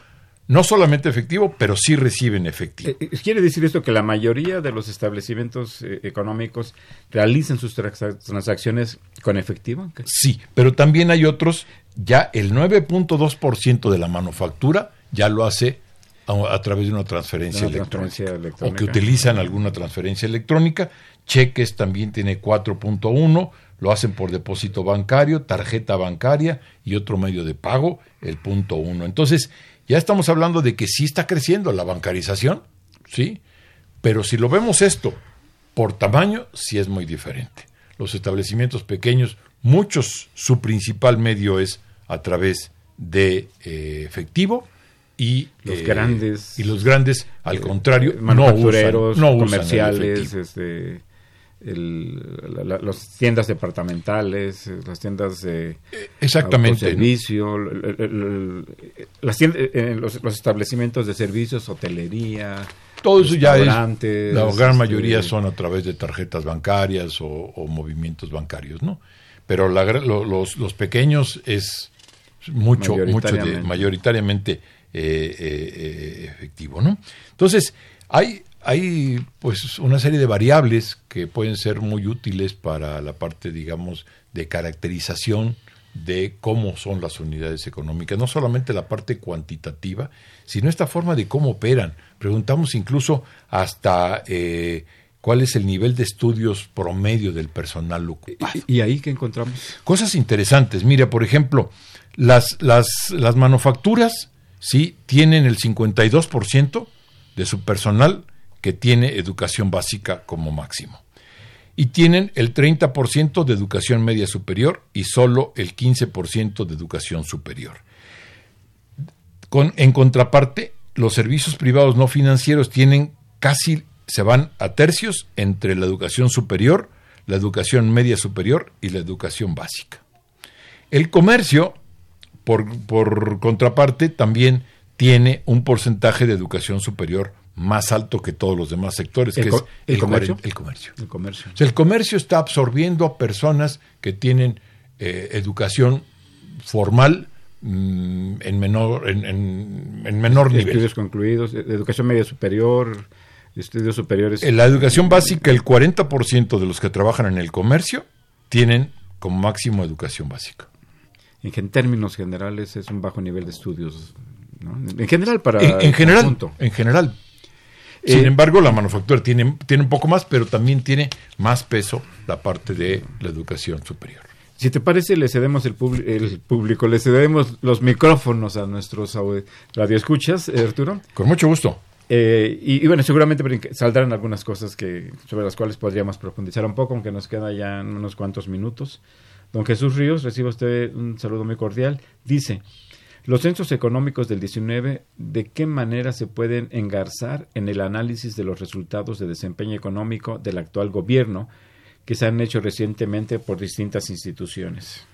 No solamente efectivo, pero sí reciben efectivo. Eh, eh, ¿Quiere decir esto que la mayoría de los establecimientos eh, económicos realizan sus transa- transacciones con efectivo? Sí, pero también hay otros, ya el 9.2% de la manufactura ya lo hace a, a través de una transferencia, Una electrónica, transferencia electrónica. o que utilizan alguna transferencia electrónica. Cheques también tiene 4.1, lo hacen por depósito bancario, tarjeta bancaria y otro medio de pago, el punto 1. Entonces, ya estamos hablando de que sí está creciendo la bancarización, ¿sí? Pero si lo vemos esto por tamaño, sí es muy diferente. Los establecimientos pequeños, muchos, su principal medio es a través de eh, efectivo y Los eh, grandes, y los grandes, al eh, contrario, manufactureros, no usan, no usan comerciales, efectivo. este, el- la- la- las tiendas departamentales, eh, las tiendas de servicio, las tiendas, eh, los, los establecimientos de servicios, hotelería, Todo eso ya es, la gran este, mayoría son a través de tarjetas bancarias o, o movimientos bancarios, ¿no? Pero la lo- los, los pequeños es mucho, mucho de, Mayoritariamente. eh, eh, eh, efectivo, ¿no? Entonces, hay, hay pues una serie de variables que pueden ser muy útiles para la parte, digamos, de caracterización de cómo son las unidades económicas, no solamente la parte cuantitativa, sino esta forma de cómo operan. Preguntamos incluso hasta eh, cuál es el nivel de estudios promedio del personal ocupado. ¿Y, ahí qué encontramos? Cosas interesantes. Mira, por ejemplo, las, las, las manufacturas sí tienen el 52% de su personal que tiene educación básica como máximo. Y tienen el 30% de educación media superior y solo el 15% de educación superior. En contraparte, los servicios privados no financieros tienen casi, se van a tercios entre la educación superior, la educación media superior y la educación básica. El comercio, por, por contraparte, también tiene un porcentaje de educación superior más alto que todos los demás sectores, ¿El que es el comercio? 40 el comercio. El comercio. O sea, el comercio está absorbiendo a personas que tienen eh, educación formal mm, en menor, en, en- en menor nivel. Estudios concluidos, de educación media superior, estudios superiores. En la educación básica, el 40% de los que trabajan en el comercio tienen como máximo educación básica. En, gen- términos generales es un bajo nivel de estudios. ¿no? En general, para En, en general, en general. Sin Eh, embargo, la manufactura tiene, tiene un poco más, pero también tiene más peso la parte de la educación superior. Si te parece, le cedemos el, el público, le cedemos los micrófonos a nuestros radioescuchas, eh, Arturo. Con mucho gusto. Eh, y, y bueno, seguramente saldrán algunas cosas que sobre las cuales podríamos profundizar un poco, aunque nos queda ya unos cuantos minutos. Don Jesús Ríos, recibe usted un saludo muy cordial. Dice, los censos económicos del 19, ¿de qué manera se pueden engarzar en el análisis de los resultados de desempeño económico del actual gobierno que se han hecho recientemente por distintas instituciones?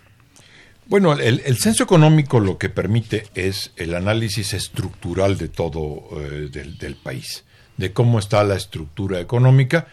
Bueno, el, censo económico lo que permite es el análisis estructural de todo eh, del, país, de cómo está la estructura económica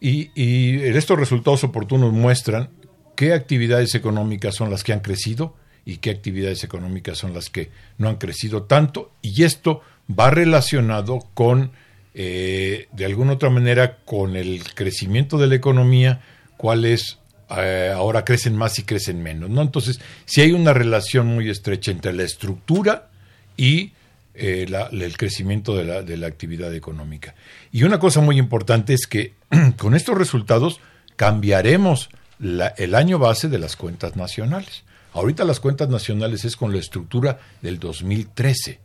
y estos resultados oportunos muestran qué actividades económicas son las que han crecido y qué actividades económicas son las que no han crecido tanto y esto va relacionado con eh, de alguna otra manera con el crecimiento de la economía, cuáles eh, ahora crecen más y crecen menos, ¿no? Entonces, si hay una relación muy estrecha entre la estructura y eh, el crecimiento de la, actividad económica. Y una cosa muy importante es que con estos resultados cambiaremos el año base de las cuentas nacionales. Ahorita las cuentas nacionales es con la estructura del 2013.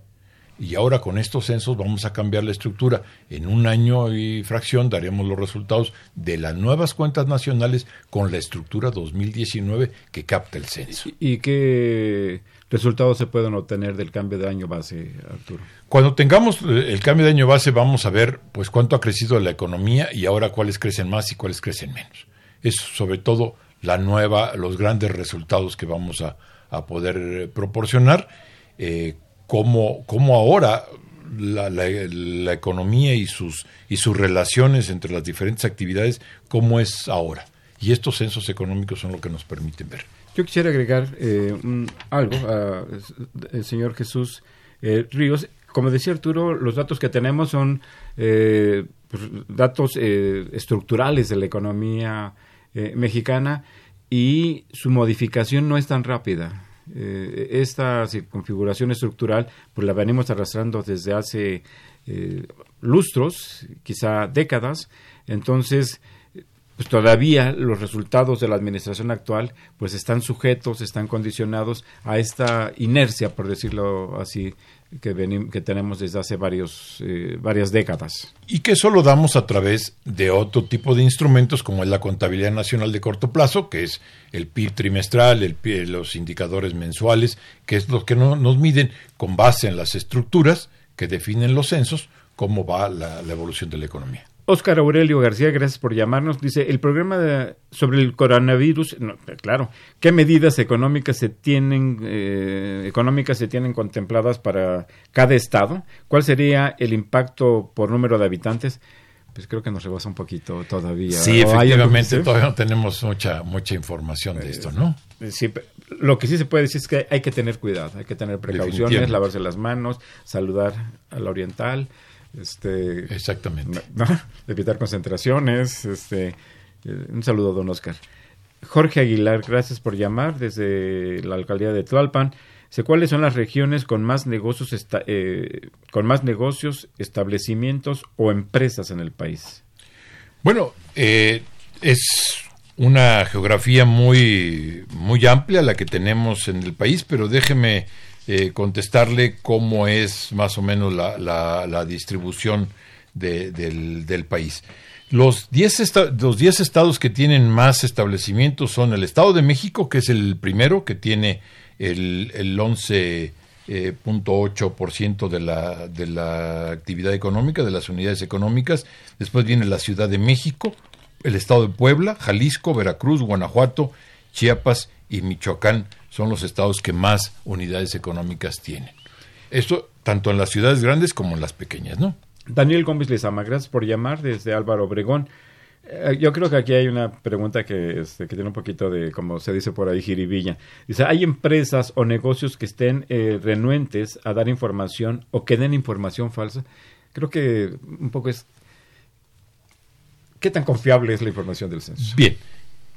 Y ahora con estos censos vamos a cambiar la estructura. En un año y fracción daremos los resultados de las nuevas cuentas nacionales con la estructura 2019 que capta el censo. ¿Y qué resultados se pueden obtener del cambio de año base, Arturo? Cuando tengamos eh, el cambio de año base vamos a ver pues cuánto ha crecido la economía y ahora cuáles crecen más y cuáles crecen menos. Es sobre todo la nueva, los grandes resultados que vamos a, a poder eh, proporcionar. Eh, cómo ahora la, la- economía y sus, y sus relaciones entre las diferentes actividades, cómo es ahora. Y estos censos económicos son lo que nos permiten ver. Yo quisiera agregar eh, algo al señor Jesús eh, Ríos. Como decía Arturo, los datos que tenemos son eh, pues, datos eh, estructurales de la economía eh, mexicana y su modificación no es tan rápida. Eh, esta configuración estructural pues la venimos arrastrando desde hace eh, lustros, quizá décadas. Entonces, pues todavía los resultados de la administración actual pues están sujetos, están condicionados a esta inercia, por decirlo así, que, que tenemos desde hace varios, eh, varias décadas. y que eso lo damos a través de otro tipo de instrumentos como es la contabilidad nacional de corto plazo, que es el PIB trimestral, el PIB, los indicadores mensuales, que es lo que no- nos miden con base en las estructuras que definen los censos cómo va la evolución de la economía. Óscar Aurelio García, gracias por llamarnos. Dice, el programa de- sobre el coronavirus, claro, ¿qué medidas económicas se tienen eh, económicas se tienen contempladas para cada estado? ¿Cuál sería el impacto por número de habitantes? Pues creo que nos rebasa un poquito todavía. Sí, ¿O hay algo que efectivamente, todavía no tenemos mucha, mucha información de esto, ¿no? Sí, pe- lo que sí se puede decir es que hay que tener cuidado, hay que tener precauciones, lavarse las manos, saludar a la oriental, este, Exactamente. ¿no? evitar concentraciones. Este, eh, un saludo, don Oscar. Jorge Aguilar, gracias por llamar desde la alcaldía de Tlalpan. Dice, ¿Cuáles son las regiones con más negocios, eh, con más negocios, establecimientos o empresas en el país? Bueno, eh, es una geografía muy, muy amplia la que tenemos en el país, pero déjeme eh, contestarle cómo es más o menos la, la- distribución de- del, del país. Los 10 esta- los 10 estados que tienen más establecimientos son el Estado de México, que es el primero, que tiene el, el 11 eh, de la, de la actividad económica, de las unidades económicas. Después viene la Ciudad de México, el Estado de Puebla, Jalisco, Veracruz, Guanajuato, Chiapas y Michoacán son los estados que más unidades económicas tienen. Esto tanto en las ciudades grandes como en las pequeñas, ¿no? Daniel Gómez Lezama, gracias por llamar desde Álvaro Obregón. Eh, yo creo que aquí hay una pregunta que, este, que tiene un poquito de, como se dice por ahí, jiribilla. Dice, ¿hay empresas o negocios que estén eh, renuentes a dar información o que den información falsa? Creo que un poco es ¿qué tan confiable es la información del censo? Bien,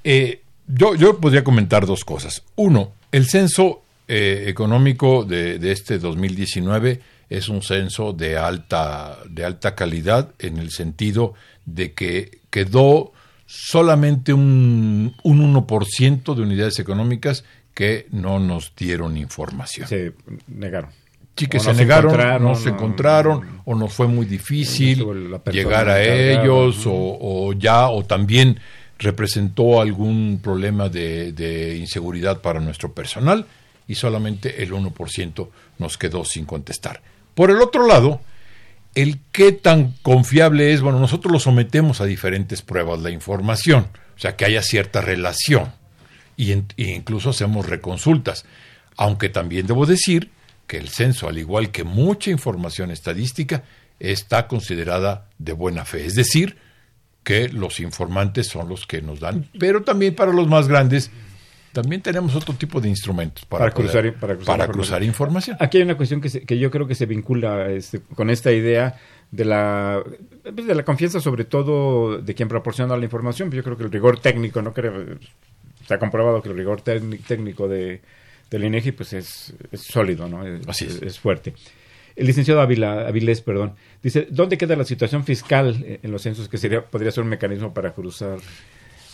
eh, yo, yo podría comentar dos cosas. Uno, el censo eh, económico de, de este 2019 es un censo de alta, de alta calidad en el sentido de que quedó solamente un, un 1% de unidades económicas que no nos dieron información. Se negaron. Sí, que O se no negaron, encontraron, no se o- encontraron, o nos fue muy No difícil llegar a ellos, ¿no? o, o ya, o también representó algún problema de, de inseguridad para nuestro personal, y solamente el 1% nos quedó sin contestar. Por el otro lado, el qué tan confiable es, bueno, nosotros lo sometemos a diferentes pruebas la información, o sea, que haya cierta relación, y, e incluso hacemos reconsultas, aunque también debo decir que el censo, al igual que mucha información estadística, está considerada de buena fe, es decir, que los informantes son los que nos dan, pero también para los más grandes, también tenemos otro tipo de instrumentos para, Para cruzar- para cruzar para información. cruzar información. Aquí hay una cuestión que, se- que yo creo que se vincula este, con esta idea de la, pues, de la confianza, sobre todo de quien proporciona la información. Yo creo que el rigor técnico, no creo, se ha comprobado que el rigor técnic- técnico de, del INEGI pues es, es sólido, ¿no? Es, Así es. es fuerte. El licenciado Ávila, Avilés, perdón, dice, ¿dónde queda la situación fiscal en los censos que sería podría ser un mecanismo para cruzar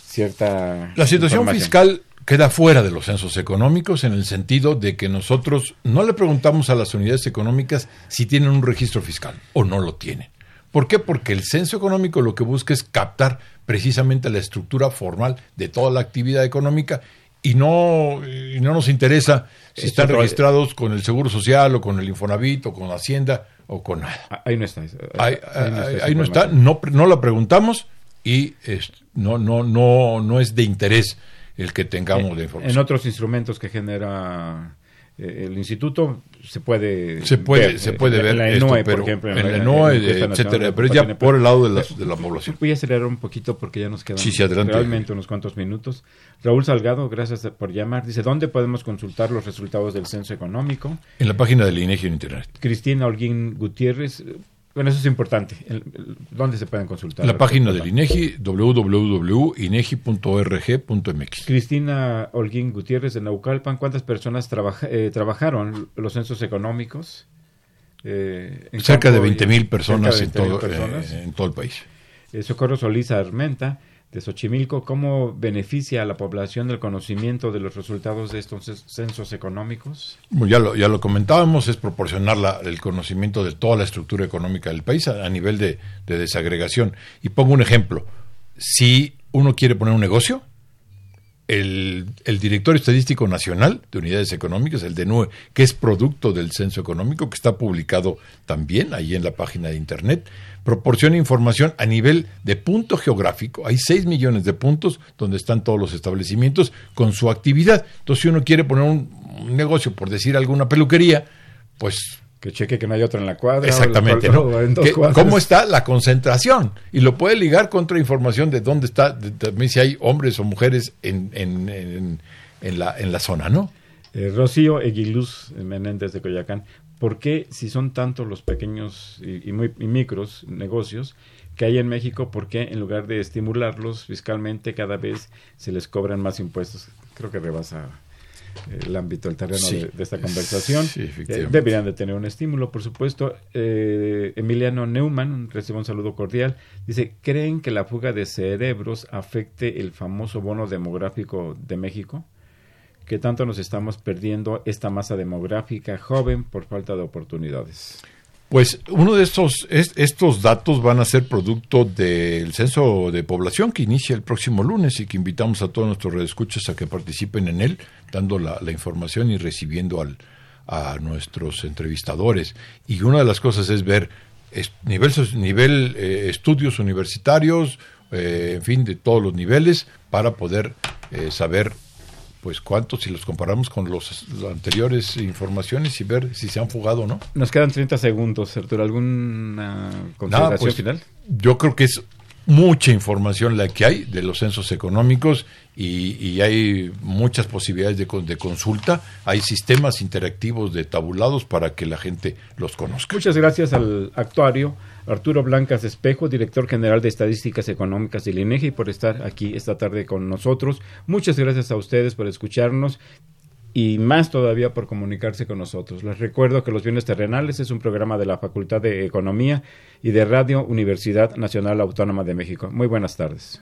cierta La situación fiscal queda fuera de los censos económicos en el sentido de que nosotros no le preguntamos a las unidades económicas si tienen un registro fiscal o no lo tienen. ¿Por qué? Porque el censo económico lo que busca es captar precisamente la estructura formal de toda la actividad económica y no, y no nos interesa si Esto están registrados con el Seguro Social o con el Infonavit o con Hacienda o con nada. Ah, Ahí no está. eh, Ahí, ahí no está ahí- no está, no, la preguntamos y es- no, no, no, no es de interés el que tengamos la En información. otros instrumentos que genera eh, el instituto se puede se puede, ver, se eh, puede en ver la esto, ENOE, por ejemplo, en la en ENOE, nacional etcétera, de pero ya por el lado de la, de la población. Voy a acelerar un poquito porque ya nos quedan Sí, sí, adelante. realmente unos cuantos minutos. Raúl Salgado, gracias por llamar. Dice, ¿dónde podemos consultar los resultados del censo económico? En la página del INEGI en Internet. Cristina Holguín Gutiérrez, eh, bueno, eso es importante. El- el- ¿Dónde se pueden consultar? La página del INEGI, www.inegi.org.mx. Cristina Holguín Gutiérrez de Naucalpan, ¿cuántas personas trabaja- eh, trabajaron los censos económicos? Eh, en Cerca de campo y- 20 mil personas, cerca de en, 20,000 todo, personas. eh, en todo el país. Eh, Socorro Solís Armenta, de Xochimilco, ¿cómo beneficia a la población el conocimiento de los resultados de estos censos económicos? Ya, lo, ya lo comentábamos, es proporcionar la- el conocimiento de toda la estructura económica del país a, a nivel de, de desagregación. Y pongo un ejemplo. Si uno quiere poner un negocio, el, el Directorio Estadístico Nacional de Unidades Económicas, el DENUE, que es producto del censo económico, que está publicado también ahí en la página de Internet, proporciona información a nivel de punto geográfico. Hay 6 millones de puntos donde están todos los establecimientos con su actividad. Entonces, si uno quiere poner un, negocio, por decir alguna peluquería, pues Que cheque que no hay otro en la cuadra. Exactamente, o- ¿no? o en dos. ¿Cómo está la concentración? Y lo puede ligar con otra información de dónde está, de- también si hay hombres o mujeres en, en, en, en la, en la zona, ¿no? Eh, Rocío Eguiluz Menéndez de Coyacán, ¿por qué si son tantos los pequeños y, y muy, y micros negocios que hay en México, por qué en lugar de estimularlos fiscalmente cada vez se les cobran más impuestos? Creo que rebasa el ámbito, el terreno Sí. de, de esta conversación. Sí, Eh, deberían de tener un estímulo, por supuesto. Eh, Emiliano Neumann recibe un saludo cordial. Dice, ¿creen que la fuga de cerebros afecte el famoso bono demográfico de México? que tanto nos estamos perdiendo esta masa demográfica joven por falta de oportunidades. Pues uno de estos, es- estos datos van a ser producto del censo de población que inicia el próximo lunes y que invitamos a todos nuestros redescuchas a que participen en él, dando la, información y recibiendo al, a nuestros entrevistadores. Y una de las cosas es ver es- nivel eh, estudios universitarios, eh, en fin, de todos los niveles, para poder eh, saber pues cuántos si los comparamos con los, las anteriores informaciones y ver si se han fugado o no. Nos quedan 30 segundos, Arturo. ¿Alguna consideración Nada, pues, final? Yo creo que es mucha información la que hay de los censos económicos y, hay muchas posibilidades de consulta. Hay sistemas interactivos de tabulados para que la gente los conozca. Muchas gracias al actuario Arturo Blancas Espejo, director general de Estadísticas Económicas del INEGI, por estar aquí esta tarde con nosotros. Muchas gracias a ustedes por escucharnos y más todavía por comunicarse con nosotros. Les recuerdo que Los Bienes Terrenales es un programa de la Facultad de Economía y de Radio Universidad Nacional Autónoma de México. Muy buenas tardes.